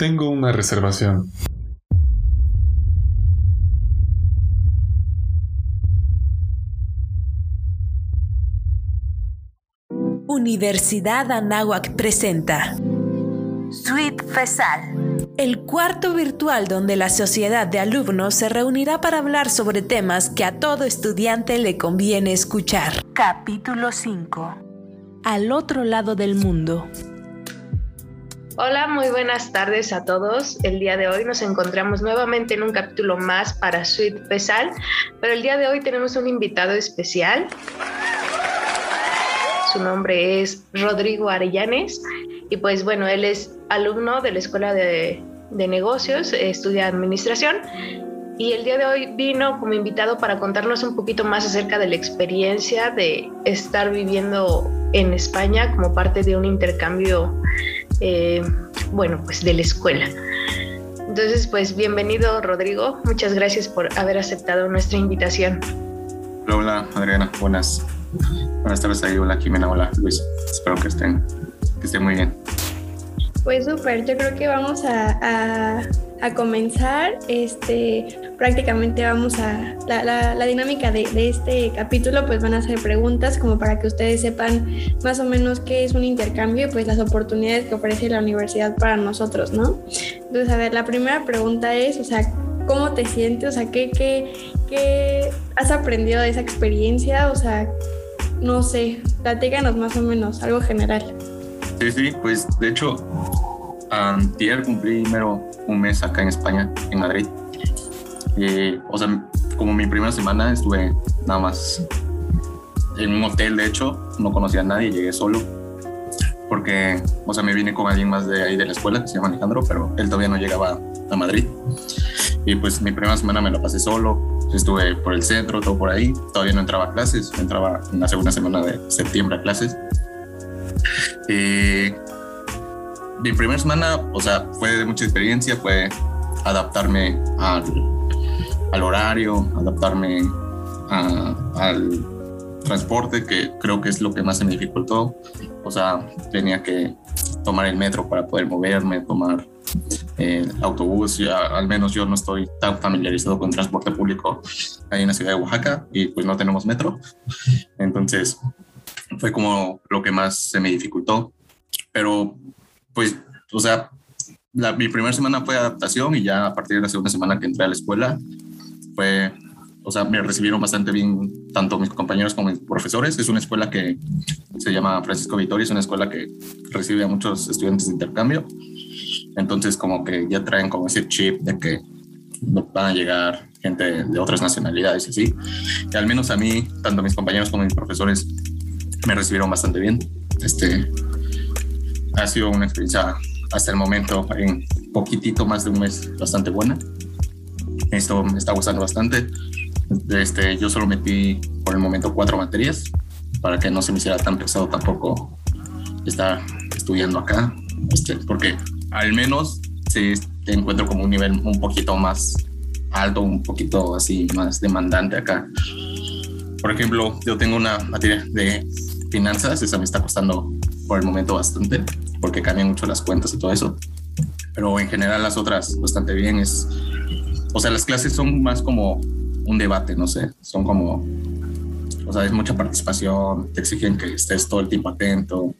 Tengo una reservación. Universidad Anáhuac presenta Suite FESAL, el cuarto virtual donde la sociedad de alumnos se reunirá para hablar sobre temas que a todo estudiante le conviene escuchar. Capítulo 5. Al otro lado del mundo. Hola, muy buenas tardes a todos. El día de hoy nos encontramos nuevamente en un capítulo más para Suite Pesal, pero el día de hoy tenemos un invitado especial. Su nombre es Rodrigo Arellanes y pues bueno, él es alumno de la Escuela de, de Negocios, estudia Administración y el día de hoy vino como invitado para contarnos un poquito más acerca de la experiencia de estar viviendo en España como parte de un intercambio eh, bueno, pues de la escuela. Entonces, pues bienvenido Rodrigo, muchas gracias por haber aceptado nuestra invitación. Hola, hola Adriana, buenas, buenas tardes ahí, hola Jimena, hola Luis, espero que estén, que estén muy bien. Pues súper, yo creo que vamos a, a, comenzar. Este, prácticamente vamos a. La, la, la dinámica de, de, este capítulo, pues van a ser preguntas como para que ustedes sepan más o menos qué es un intercambio y pues las oportunidades que ofrece la universidad para nosotros, ¿no? Entonces, a ver, la primera pregunta es, o sea, ¿cómo te sientes? O sea, ¿qué, qué, qué has aprendido de esa experiencia? O sea, no sé, platícanos más o menos, algo general. Sí, sí, pues de hecho, antier cumplí primero un mes acá en España, en Madrid. o sea, como mi primera semana estuve nada más en un hotel, de hecho, no conocía a nadie, llegué solo. Porque, o sea, me vine con alguien más de ahí de la escuela, que se llama Alejandro, pero él todavía no llegaba a Madrid. Y pues mi primera semana me la pasé solo, estuve por el centro, todo por ahí. Todavía no entraba a clases, entraba en la segunda semana de septiembre a clases. Eh, mi primera semana, o sea, fue de mucha experiencia, fue adaptarme al, al horario, adaptarme al transporte, que creo que es lo que más se me dificultó. O sea, tenía que tomar el metro para poder moverme, tomar el autobús. Ya, al menos yo no estoy tan familiarizado con transporte público ahí en la ciudad de Oaxaca y pues no tenemos metro. Entonces, fue como lo que más se me dificultó. Pero, pues, o sea, mi primera semana fue adaptación y ya a partir de la segunda semana que entré a la escuela, fue, o sea, me recibieron bastante bien tanto mis compañeros como mis profesores. Es una escuela que se llama Francisco Vittorio, es una escuela que recibe a muchos estudiantes de intercambio. Entonces, como que ya traen como ese chip de que van a llegar gente de otras nacionalidades y así. Y al menos a mí, tanto mis compañeros como mis profesores, me recibieron bastante bien. Este, ha sido una experiencia hasta el momento, en poquitito más de un mes, bastante buena. Esto me está gustando bastante. Este, yo solo metí por el momento cuatro materias para que no se me hiciera tan pesado tampoco estar estudiando acá, este, porque al menos sí te encuentro como un nivel un poquito más alto, un poquito así más demandante acá. Por ejemplo, yo tengo una materia de finanzas, esa me está costando por el momento bastante, porque cambian mucho las cuentas y todo eso. Pero en general las otras bastante bien. Es, o sea, las clases son más como un debate, no sé, son como, o sea, es mucha participación, te exigen que estés todo el tiempo atento,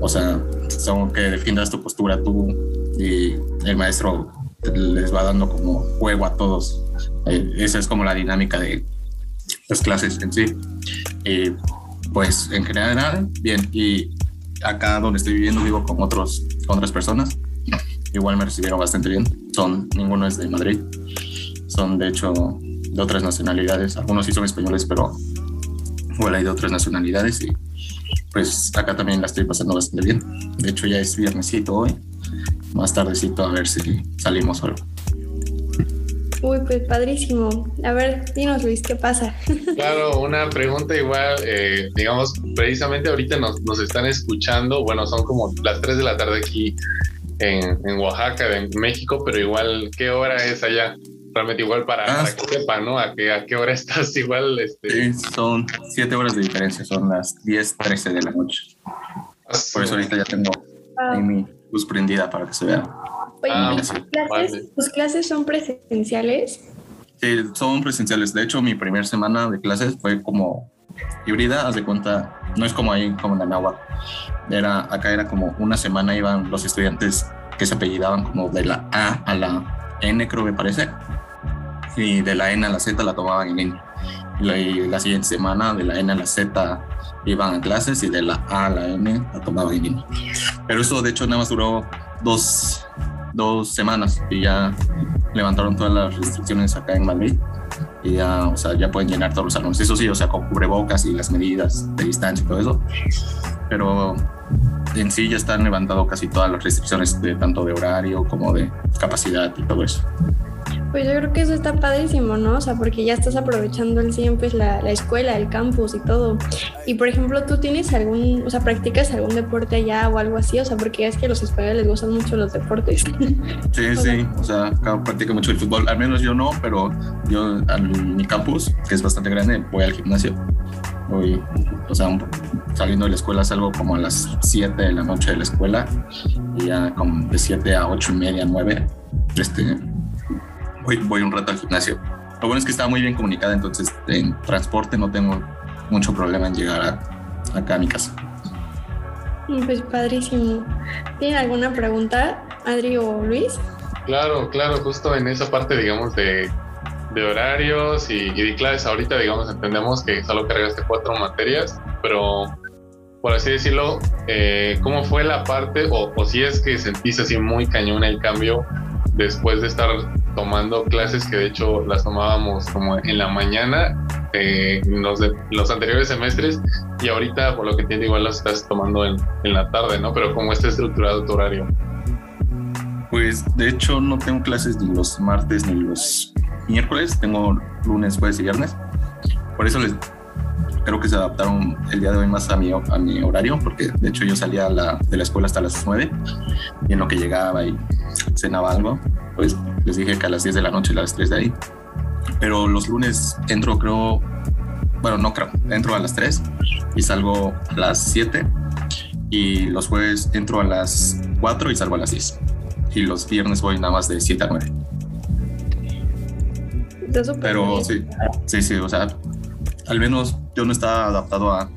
o sea, son que defiendas tu postura tú y el maestro les va dando como juego a todos. Eh, esa es como la dinámica de las clases en sí. Y pues en general, bien. Y acá donde estoy viviendo vivo con, otros, con otras personas. Igual me recibieron bastante bien. Son, ninguno es de Madrid. Son de hecho de otras nacionalidades. Algunos sí son españoles, pero igual hay de otras nacionalidades. Y pues acá también la estoy pasando bastante bien. De hecho ya es viernesito hoy. Más tardecito a ver si salimos o algo. Uy, pues padrísimo. A ver, dinos Luis, ¿qué pasa? Claro, una pregunta igual, eh, digamos, precisamente ahorita nos, nos, están escuchando, bueno, son como las 3 de la tarde aquí en, en, Oaxaca, en México, pero igual, ¿qué hora es allá? Realmente igual para, ah, para que sepan, ¿no? ¿A qué, ¿A qué hora estás igual? Este... Sí, son 7 horas de diferencia, son las 10, 13 de la noche. Por eso ahorita ya tengo ah. mi luz prendida para que se vea. Oye, ah, clases, ¿tus clases son presenciales? Sí, son presenciales. De hecho, mi primera semana de clases fue como híbrida, haz de cuenta, no es como ahí, como en Anáhuac. Era, acá era como una semana iban los estudiantes que se apellidaban como de la A a la N, creo que parece, y de la N a la Z la tomaban en línea. Y la siguiente semana de la N a la Z iban a clases y de la A a la N la tomaban en línea. Pero eso de hecho nada más duró dos, dos semanas y ya levantaron todas las restricciones acá en Madrid y ya, o sea, ya pueden llenar todos los salones. Eso sí, o sea, con cubrebocas y las medidas de distancia y todo eso. Pero en sí ya están levantando casi todas las restricciones de tanto de horario como de capacidad y todo eso. Pues yo creo que eso está padrísimo, ¿no? O sea, porque ya estás aprovechando el siempre pues, la, la, escuela, el campus y todo. Y por ejemplo, ¿tú tienes algún, o sea, practicas algún deporte allá o algo así? O sea, porque es que a los españoles les gustan mucho los deportes. Sí, sí, o sea, acá practico mucho el fútbol. Al menos yo no, pero yo en mi campus, que es bastante grande, voy al gimnasio. Voy, o sea, saliendo de la escuela salgo como a las 7 de la noche de la escuela y ya como de 7 a 8 y media, 9, este, voy, voy un rato al gimnasio. Lo bueno es que está muy bien comunicada, entonces en transporte no tengo mucho problema en llegar acá a mi casa. Pues padrísimo. ¿Tienen alguna pregunta, Adri o Luis? Claro, claro, justo en esa parte, digamos, de, de horarios y, de clases, ahorita, digamos, entendemos que solo cargaste cuatro materias, pero por así decirlo, eh, ¿cómo fue la parte, o, o si es que sentiste así muy cañón el cambio después de estar tomando clases que de hecho las tomábamos como en la mañana eh, los, los, anteriores semestres y ahorita por lo que entiendo igual las estás tomando en, en, la tarde, ¿no? Pero ¿cómo está estructurado tu horario? Pues de hecho no tengo clases ni los martes ni los miércoles, tengo lunes, jueves y viernes. Por eso les creo que se adaptaron el día de hoy más a mi, a mi horario, porque de hecho yo salía de la escuela hasta las 9 y en lo que llegaba y cenaba algo, pues les dije que a las 10 de la noche, a las 3 de ahí. Pero los lunes entro, creo, bueno, no creo, entro a las 3 y salgo a las 7. Y los jueves entro a las 4 y salgo a las 10. Y los viernes voy nada más de 7 a 9. Pero sí, sí, sí, o sea, al menos yo no estaba adaptado a,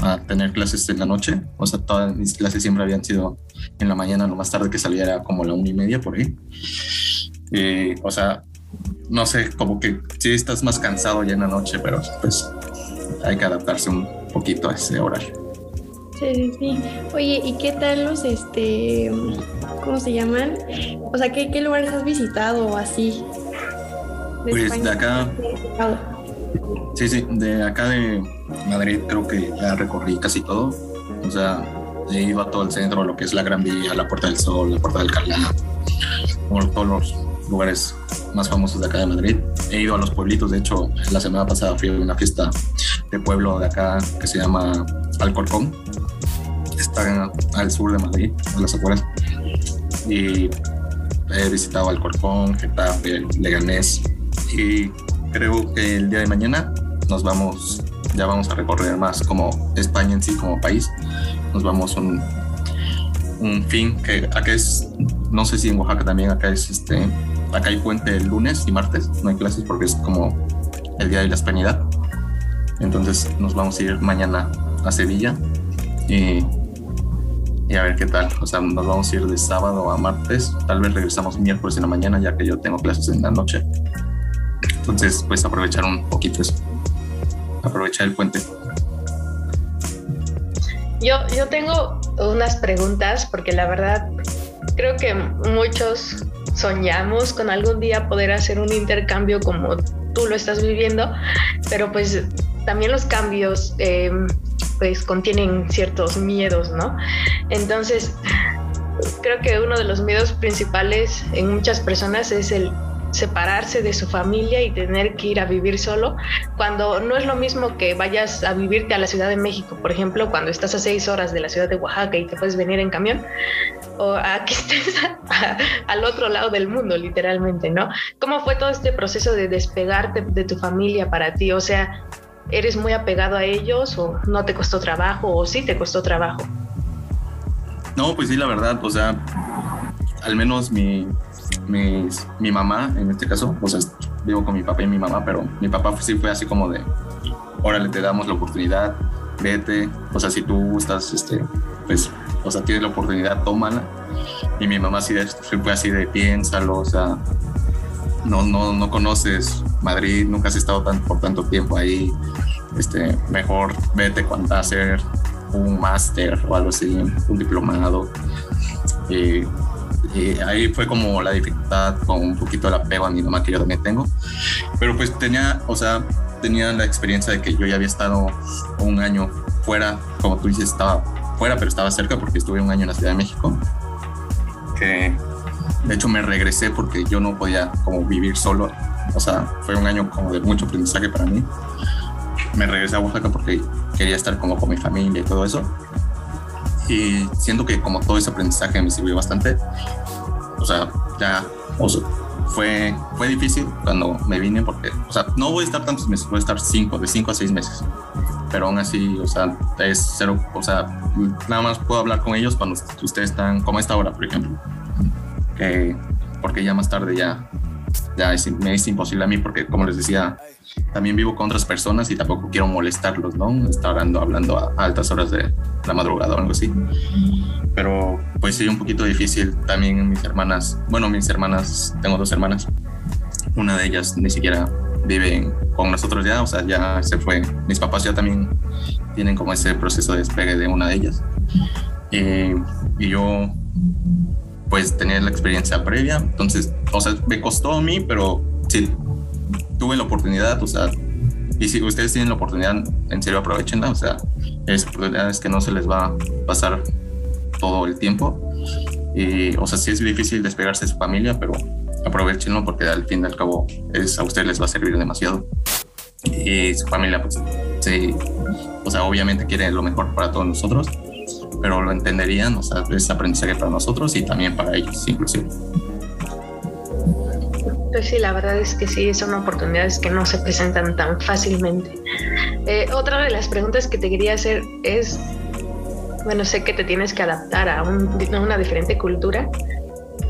a, tener clases en la noche. O sea, todas mis clases siempre habían sido en la mañana, lo más tarde que saliera como la una y media por ahí. Y, o sea, no sé, como que sí estás más cansado ya en la noche, pero pues hay que adaptarse un poquito a ese horario. Sí, sí, sí. Oye, ¿y qué tal los, este, cómo se llaman? O sea, ¿qué, qué lugares has visitado o así? pues de acá. Sí, sí, de acá de Madrid creo que ya recorrí casi todo. O sea, he ido a todo el centro, lo que es la Gran Vía, la Puerta del Sol, la Puerta del Calá, todos los lugares más famosos de acá de Madrid. He ido a los pueblitos, de hecho, la semana pasada fui a una fiesta de pueblo de acá que se llama Alcorcón. Está al sur de Madrid, en las afueras. Y he visitado Alcorcón, Getafe, Leganés. Y creo que el día de mañana nos vamos, ya vamos a recorrer más como España en sí, como país. Nos vamos un, un fin que acá es, no sé si en Oaxaca también, acá es este, acá hay puente el lunes y martes, no hay clases porque es como el día de la hispanidad. Entonces nos vamos a ir mañana a Sevilla y, y, a ver qué tal. O sea, nos vamos a ir de sábado a martes. Tal vez regresamos miércoles en la mañana ya que yo tengo clases en la noche. Entonces, pues aprovechar un poquito eso. Aprovechar el puente. Yo, yo tengo unas preguntas porque la verdad creo que muchos soñamos con algún día poder hacer un intercambio como tú lo estás viviendo, pero pues también los cambios em, pues contienen ciertos miedos, ¿no? Entonces, creo que uno de los miedos principales en muchas personas es el separarse de su familia y tener que ir a vivir solo, cuando no es lo mismo que vayas a vivirte a la Ciudad de México, por ejemplo, cuando estás a seis horas de la ciudad de Oaxaca y te puedes venir en camión, o a que estés al otro lado del mundo, literalmente, ¿no? ¿Cómo fue todo este proceso de despegarte de tu familia para ti? O sea, ¿eres muy apegado a ellos o no te costó trabajo o sí te costó trabajo? No, pues sí, la verdad, o sea, al menos mi, mi mamá, en este caso, o sea, vivo con mi papá y mi mamá, pero mi papá sí fue así como de, órale, te damos la oportunidad, vete, o sea, si tú estás, este, pues, o sea, tienes la oportunidad, tómala. Y mi mamá sí fue así de, piénsalo, o sea, no, no, no conoces Madrid, nunca has estado tan, por tanto tiempo ahí, este, mejor vete cuando hacer un máster o algo así, un diplomado. Ahí fue como la dificultad con un poquito el apego a mi mamá que yo también tengo. Pero pues tenía, o sea, tenía la experiencia de que yo ya había estado un año fuera, como tú dices, estaba fuera, pero estaba cerca porque estuve un año en la Ciudad de México. Que de hecho me regresé porque yo no podía como vivir solo. O sea, fue un año como de mucho aprendizaje para mí. Me regresé a Oaxaca porque quería estar como con mi familia y todo eso. Y siento que como todo ese aprendizaje me sirvió bastante. O sea, ya fue, fue difícil cuando me vine porque, o sea, no voy a estar tantos meses, voy a estar cinco, de cinco a seis meses. Pero aún así, o sea, es cero, o sea, nada más puedo hablar con ellos cuando ustedes están, como esta hora, por ejemplo. Que, porque ya más tarde ya, ya es, me es imposible a mí porque, como les decía, también vivo con otras personas y tampoco quiero molestarlos, ¿no? Estar hablando, hablando a altas horas de la madrugada o algo así. Pero pues sí, un poquito difícil. También mis hermanas, bueno, mis hermanas, tengo dos hermanas. Una de ellas ni siquiera vive con nosotros ya, o sea, ya se fue. Mis papás ya también tienen como ese proceso de despegue de una de ellas. y yo pues tenía la experiencia previa, entonces, o sea, me costó a mí, pero sí, tuve la oportunidad, o sea, y si ustedes tienen la oportunidad, en serio aprovechenla, o sea, es que no se les va a pasar todo el tiempo. Y, o sea, sí es difícil despegarse de su familia, pero aprovechenlo porque al fin y al cabo es, a ustedes les va a servir demasiado. Y su familia, pues, sí, o sea, obviamente quiere lo mejor para todos nosotros, pero lo entenderían, o sea, es aprendizaje para nosotros y también para ellos, inclusive. Pues sí, la verdad es que sí, son oportunidades que no se presentan tan fácilmente. Eh, otra de las preguntas que te quería hacer es, bueno, sé que te tienes que adaptar a, una diferente cultura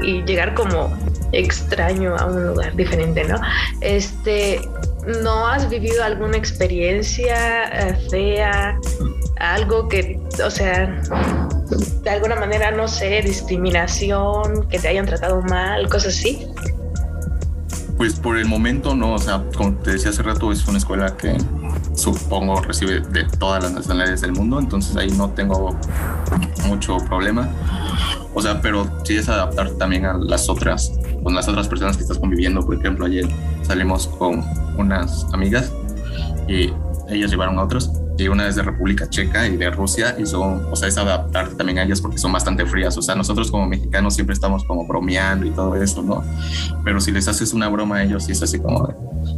y llegar como extraño a un lugar diferente, ¿no? Este, ¿no has vivido alguna experiencia eh, fea, algo que, o sea, de alguna manera, no sé, discriminación, que te hayan tratado mal, cosas así? Pues por el momento no, o sea, como te decía hace rato, es una escuela que supongo recibe de todas las nacionalidades del mundo, entonces ahí no tengo mucho problema. O sea, pero sí es adaptar también a las otras, con las otras personas que estás conviviendo. Por ejemplo, ayer salimos con unas amigas y ellas llevaron a otros y una es de República Checa y de Rusia y son, o sea, es adaptarte también a ellas porque son bastante frías, o sea, nosotros como mexicanos siempre estamos como bromeando y todo eso, ¿no? Pero si les haces una broma a ellos, sí es así como,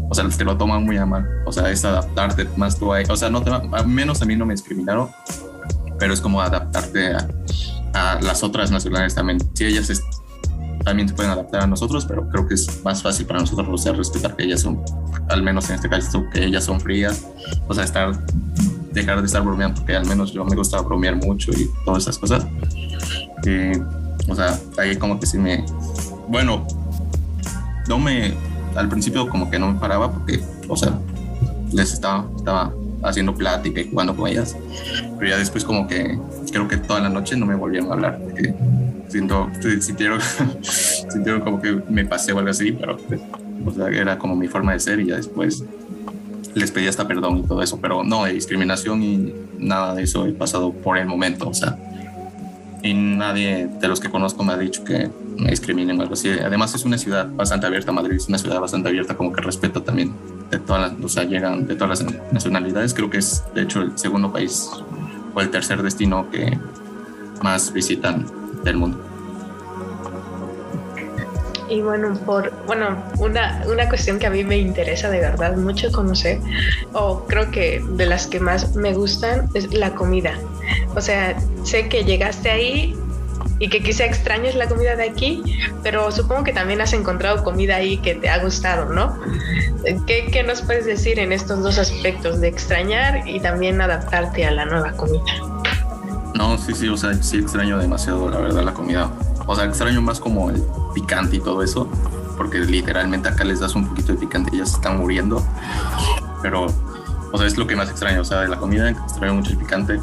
o sea, te lo toman muy a mal, o sea, es adaptarte más tú a, o sea, no te, menos a mí no me discriminaron, pero es como adaptarte a, a las otras nacionalidades también, si ellas también se pueden adaptar a nosotros, pero creo que es más fácil para nosotros, o sea, respetar que ellas son, al menos en este caso, que ellas son frías, o sea, estar dejar de estar bromeando, porque al menos yo me gusta bromear mucho y todas esas cosas. o sea, ahí como que sí me... Bueno, no me... Al principio como que no me paraba porque, o sea, les estaba, estaba haciendo plática y jugando con ellas, pero ya después como que creo que toda la noche no me volvieron a hablar, porque siento, sintieron, sintieron como que me pasé o algo así, pero o sea, era como mi forma de ser y ya después les pedí hasta perdón y todo eso, pero no, de discriminación y nada de eso he pasado por el momento, o sea, y nadie de los que conozco me ha dicho que me discriminen o algo así. Además es una ciudad bastante abierta, Madrid es una ciudad bastante abierta, como que respeta también de todas las, o sea, llegan de todas las nacionalidades, creo que es de hecho el segundo país o el tercer destino que más visitan del mundo. Y bueno, por bueno, una, una cuestión que a mí me interesa de verdad mucho conocer, o creo que de las que más me gustan, es la comida. O sea, sé que llegaste ahí y que quizá extrañes la comida de aquí, pero supongo que también has encontrado comida ahí que te ha gustado, ¿no? ¿Qué, ¿Qué, nos puedes decir en estos dos aspectos de extrañar y también adaptarte a la nueva comida? No, sí, sí, o sea, sí extraño demasiado, la verdad, la comida o sea, extraño más como el picante y todo eso, porque literalmente acá les das un poquito de picante y ya se están muriendo. Pero, o sea, es lo que más extraño, o sea, de la comida extraño mucho el picante.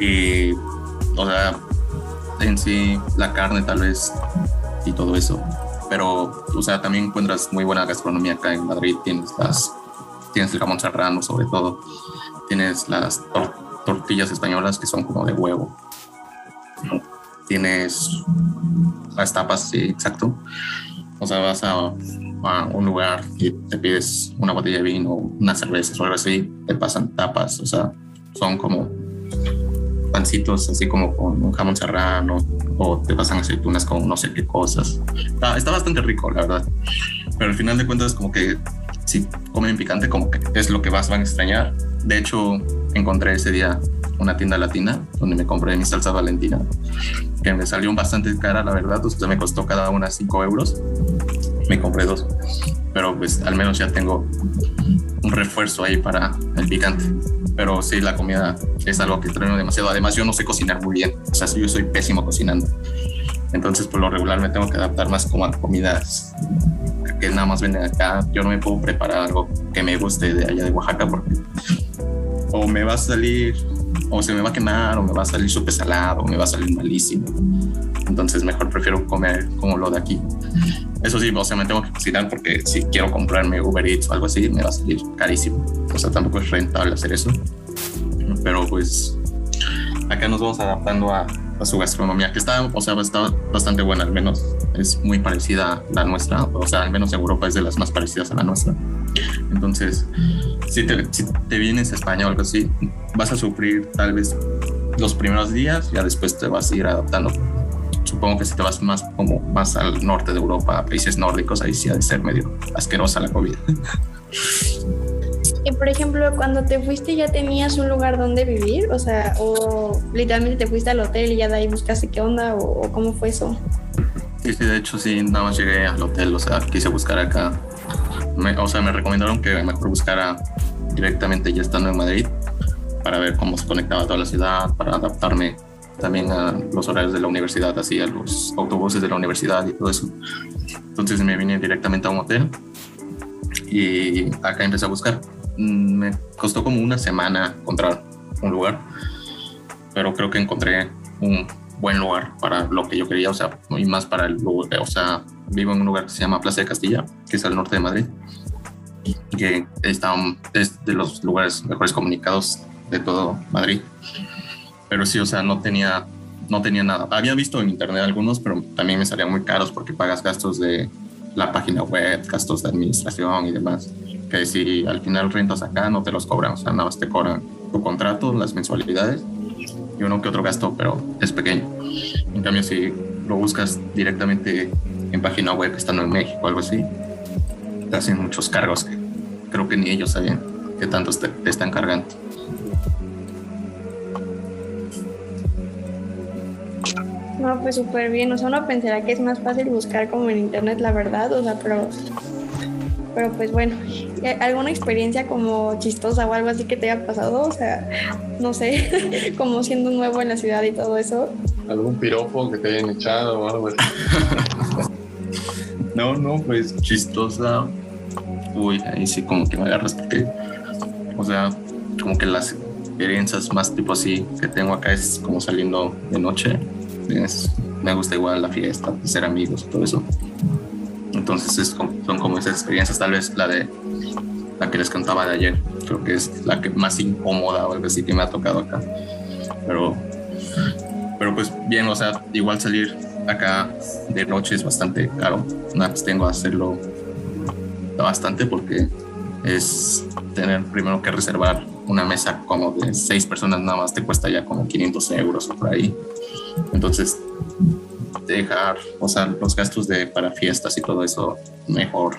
Y, o sea, en sí, la carne tal vez y todo eso. Pero, o sea, también encuentras muy buena gastronomía acá en Madrid. Tienes las, tienes el jamón serrano sobre todo. Tienes las tortillas españolas que son como de huevo. Tienes las tapas, sí, exacto. O sea, vas a, a, un lugar y te pides una botella de vino, una cerveza o algo así, te pasan tapas, o sea, son como pancitos así como con un jamón serrano o te pasan aceitunas con no sé qué cosas. Está, está, bastante rico, la verdad. Pero al final de cuentas como que si comen picante como que es lo que más van a extrañar. De hecho, encontré ese día una tienda latina donde me compré mi salsa valentina, que me salió bastante cara, la verdad. O sea, me costó cada una 5 euros. Me compré dos. Pero pues al menos ya tengo un refuerzo ahí para el picante pero sí, la comida es algo que extraño demasiado. Además, yo no sé cocinar muy bien, o sea, yo soy pésimo cocinando. Entonces, por lo regular me tengo que adaptar más como a comidas que nada más venden acá. Yo no me puedo preparar algo que me guste de allá de Oaxaca porque o me va a salir, o se me va a quemar, o me va a salir súper salado, o me va a salir malísimo. Entonces, mejor prefiero comer como lo de aquí. Eso sí, o sea, me tengo que cocinar porque si quiero comprarme Uber Eats o algo así, me va a salir carísimo. O sea, tampoco es rentable hacer eso. Pero pues acá nos vamos adaptando a, su gastronomía, que está, o sea, está bastante buena, al menos es muy parecida a la nuestra, o sea, al menos Europa es de las más parecidas a la nuestra. Entonces, si te, si te vienes a España o algo así, vas a sufrir tal vez los primeros días, ya después te vas a ir adaptando supongo que si te vas más como más al norte de Europa, a países nórdicos, ahí sí ha de ser medio asquerosa la comida. Y por ejemplo, cuando te fuiste ya tenías un lugar donde vivir, o sea, o literalmente te fuiste al hotel y ya de ahí buscaste qué onda o, cómo fue eso. Sí, sí, de hecho sí, nada más llegué al hotel, o sea, quise buscar acá, o sea, me recomendaron que mejor buscara directamente ya estando en Madrid para ver cómo se conectaba toda la ciudad, para adaptarme también a los horarios de la universidad, así a los autobuses de la universidad y todo eso. Entonces me vine directamente a un hotel y acá empecé a buscar. Mm, me costó como una semana encontrar un lugar, pero creo que encontré un buen lugar para lo que yo quería, o sea, y más para el lugar, o sea, vivo en un lugar que se llama Plaza de Castilla, que es al norte de Madrid, que está, es de los lugares mejores comunicados de todo Madrid pero sí, o sea, no tenía, no tenía nada. Había visto en internet algunos, pero también me salían muy caros porque pagas gastos de la página web, gastos de administración y demás. Que si al final rentas acá, no te los cobran, o sea, nada más te cobran tu contrato, las mensualidades y uno que otro gasto, pero es pequeño. En cambio, si lo buscas directamente en página web estando en México o algo así, te hacen muchos cargos que creo que ni ellos saben qué tantos te están cargando. No, pues súper bien. O sea, uno pensará que es más fácil buscar como en internet, la verdad. O sea, pero. Pero pues bueno, ¿alguna experiencia como chistosa o algo así que te haya pasado? O sea, no sé, como siendo nuevo en la ciudad y todo eso. ¿Algún piropo que te hayan echado o algo así? no, no, pues chistosa. Uy, ahí sí como que me agarras porque, o sea, como que las experiencias más tipo así que tengo acá es como saliendo de noche me gusta igual la fiesta, ser amigos todo eso. Entonces es, son como esas experiencias, tal vez la de la que les contaba de ayer, creo que es la que más incómoda o algo así que me ha tocado acá. Pero, pero pues bien, o sea, igual salir acá de noche es bastante caro. Nada, tengo que hacerlo bastante porque es tener primero que reservar una mesa como de seis personas nada más te cuesta ya como 500 euros por ahí. Entonces, dejar, o sea, los gastos de para fiestas y todo eso, mejor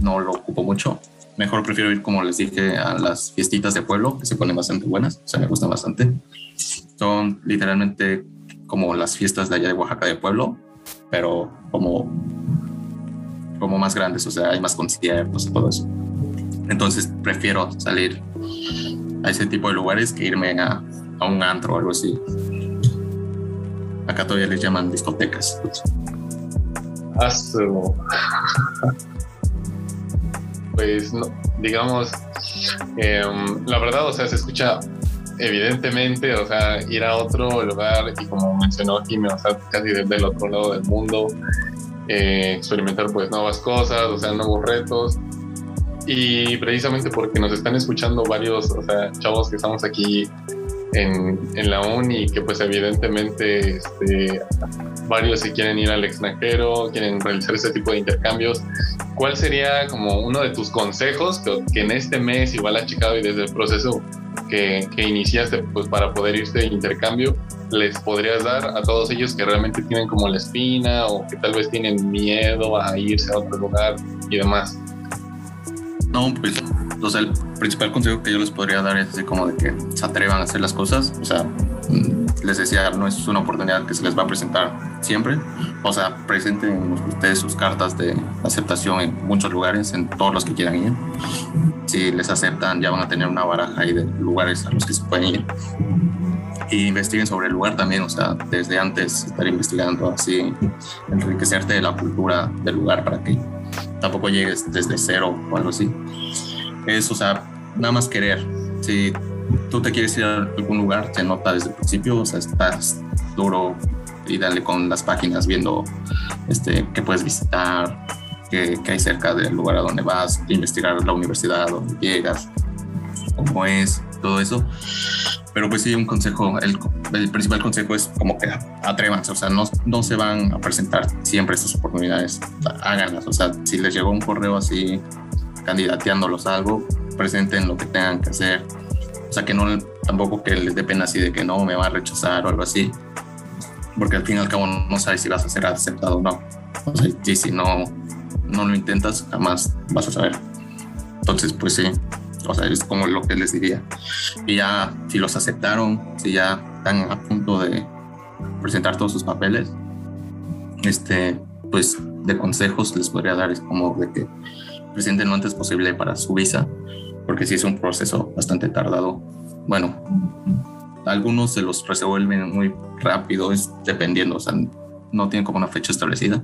no lo ocupo mucho. Mejor prefiero ir, como les dije, a las fiestitas de pueblo, que se ponen bastante buenas, o sea, me gustan bastante. Son literalmente como las fiestas de allá de Oaxaca de pueblo, pero como, como más grandes, o sea, hay más conciertos y todo eso. Entonces prefiero salir a ese tipo de lugares que irme a, a un antro o algo así acá todavía les llaman discotecas. Pues, digamos, em, la verdad, o sea, se escucha evidentemente, o sea, ir a otro lugar y como mencionó Jimmy, o sea, casi desde el otro lado del mundo, eh, experimentar pues nuevas cosas, o sea, nuevos retos. Y precisamente porque nos están escuchando varios, o sea, chavos que estamos aquí en, en la uni, que pues evidentemente este, varios se quieren ir al extranjero, quieren realizar ese tipo de intercambios. ¿Cuál sería como uno de tus consejos que, en este mes igual has checado y desde el proceso que, que, iniciaste pues para poder irte de intercambio les podrías dar a todos ellos que realmente tienen como la espina o que tal vez tienen miedo a irse a otro lugar y demás? No, pues, o sea, el principal consejo que yo les podría dar es así como de que se atrevan a hacer las cosas. O sea, mm, les decía, no es una oportunidad que se les va a presentar siempre. O sea, presenten ustedes sus cartas de aceptación en muchos lugares, en todos los que quieran ir. Si les aceptan, ya van a tener una baraja ahí de lugares a los que se pueden ir. Y investiguen sobre el lugar también, o sea, desde antes estar investigando así, enriquecerte de la cultura del lugar para que tampoco llegues desde cero o algo así. Es, o sea, nada más querer. Si tú te quieres ir a algún lugar, se nota desde el principio, o sea, estás duro y dale con las páginas viendo este, qué puedes visitar, qué, qué hay cerca del lugar a donde vas, investigar la universidad, donde llegas, cómo es, todo eso. Pero pues sí, un consejo, el, el principal consejo es como que atrévanse, o sea, no, no se van a presentar siempre estas oportunidades, háganlas, o sea, si les llegó un correo así candidateándolos a algo, presenten lo que tengan que hacer, o sea, que no tampoco que les dé pena así de que no me va a rechazar o algo así, porque al fin y al cabo no sabes si vas a ser aceptado o no, o sea, y si no, no lo intentas, jamás vas a saber. Entonces, pues sí, o sea, es como lo que les diría. Y ya, si los aceptaron, si ya están a punto de presentar todos sus papeles, este, pues de consejos les podría dar es como de que presenten lo antes posible para su visa, porque si es un proceso bastante tardado. Bueno, algunos se los resuelven muy rápido, es dependiendo, o sea, no tienen como una fecha establecida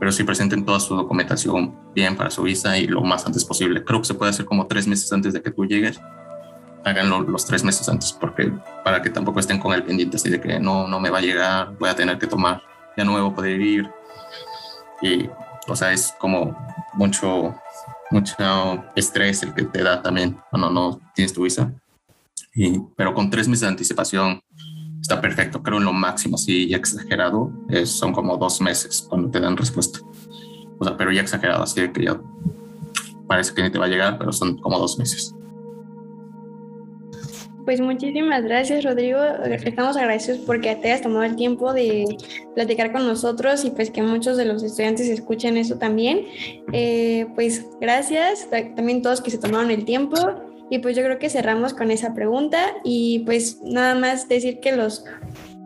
pero sí presenten toda su documentación bien para su visa y lo más antes posible. Creo que se puede hacer como tres meses antes de que tú llegues. Háganlo los tres meses antes, porque para que tampoco estén con el pendiente así de que no, no me va a llegar, voy a tener que tomar, ya no me voy a poder ir. Y, o sea, es como mucho, mucho estrés el que te da también cuando no tienes tu visa. Y, pero con tres meses de anticipación está perfecto. Creo en lo máximo, sí, ya exagerado, son como dos meses cuando te dan respuesta. O sea, pero ya exagerado, así que ya parece que ni te va a llegar, pero son como dos meses. Pues muchísimas gracias, Rodrigo. Estamos agradecidos porque te hayas tomado el tiempo de platicar con nosotros y pues que muchos de los estudiantes escuchen eso también. Eh, pues gracias también todos que se tomaron el tiempo. Y pues yo creo que cerramos con esa pregunta y pues nada más decir que los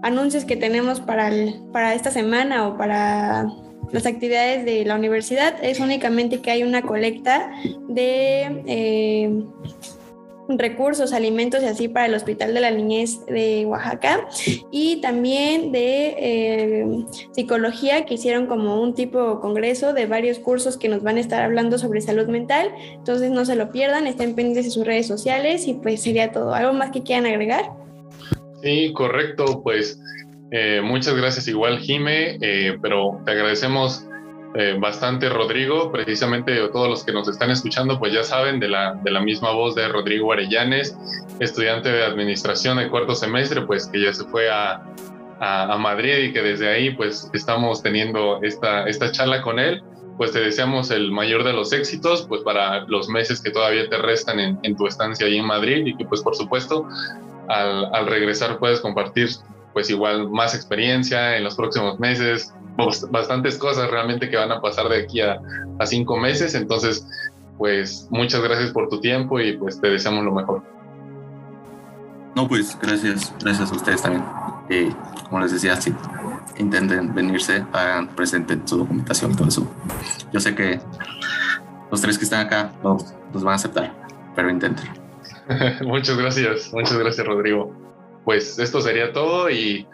anuncios que tenemos para, para esta semana o para las actividades de la universidad es únicamente que hay una colecta de eh, recursos, alimentos y así para el Hospital de la Niñez de Oaxaca y también de eh, psicología que hicieron como un tipo congreso de varios cursos que nos van a estar hablando sobre salud mental. Entonces no se lo pierdan, estén pendientes de sus redes sociales y pues sería todo. ¿Algo más que quieran agregar? Sí, correcto. Pues eh, muchas gracias igual, Jime, eh, pero te agradecemos eh, bastante Rodrigo, precisamente todos los que nos están escuchando pues ya saben de la, de la misma voz de Rodrigo Arellanes, estudiante de administración de cuarto semestre, pues que ya se fue a, a, Madrid y que desde ahí pues estamos teniendo esta, esta charla con él. Pues te deseamos el mayor de los éxitos pues para los meses que todavía te restan en, tu estancia ahí en Madrid y que pues por supuesto al, al regresar puedes compartir pues igual más experiencia en los próximos meses, bastantes cosas realmente que van a pasar de aquí a, a cinco meses. Entonces, pues muchas gracias por tu tiempo y pues te deseamos lo mejor. No, pues gracias, gracias a ustedes también. Como les decía, sí, intenten venirse, hagan, presenten su documentación y todo eso. Yo sé que los tres que están acá los, los van a aceptar, pero intenten. muchas gracias, muchas gracias Rodrigo. Pues esto sería todo y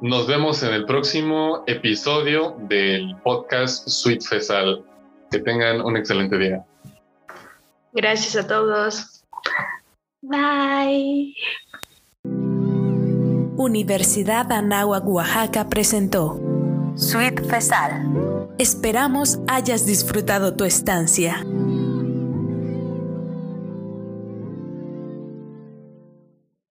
nos vemos en el próximo episodio del podcast Sweet Fesal. Que tengan un excelente día. Gracias a todos. Bye. Universidad Anáhuac Oaxaca presentó Sweet Fesal. Esperamos hayas disfrutado tu estancia.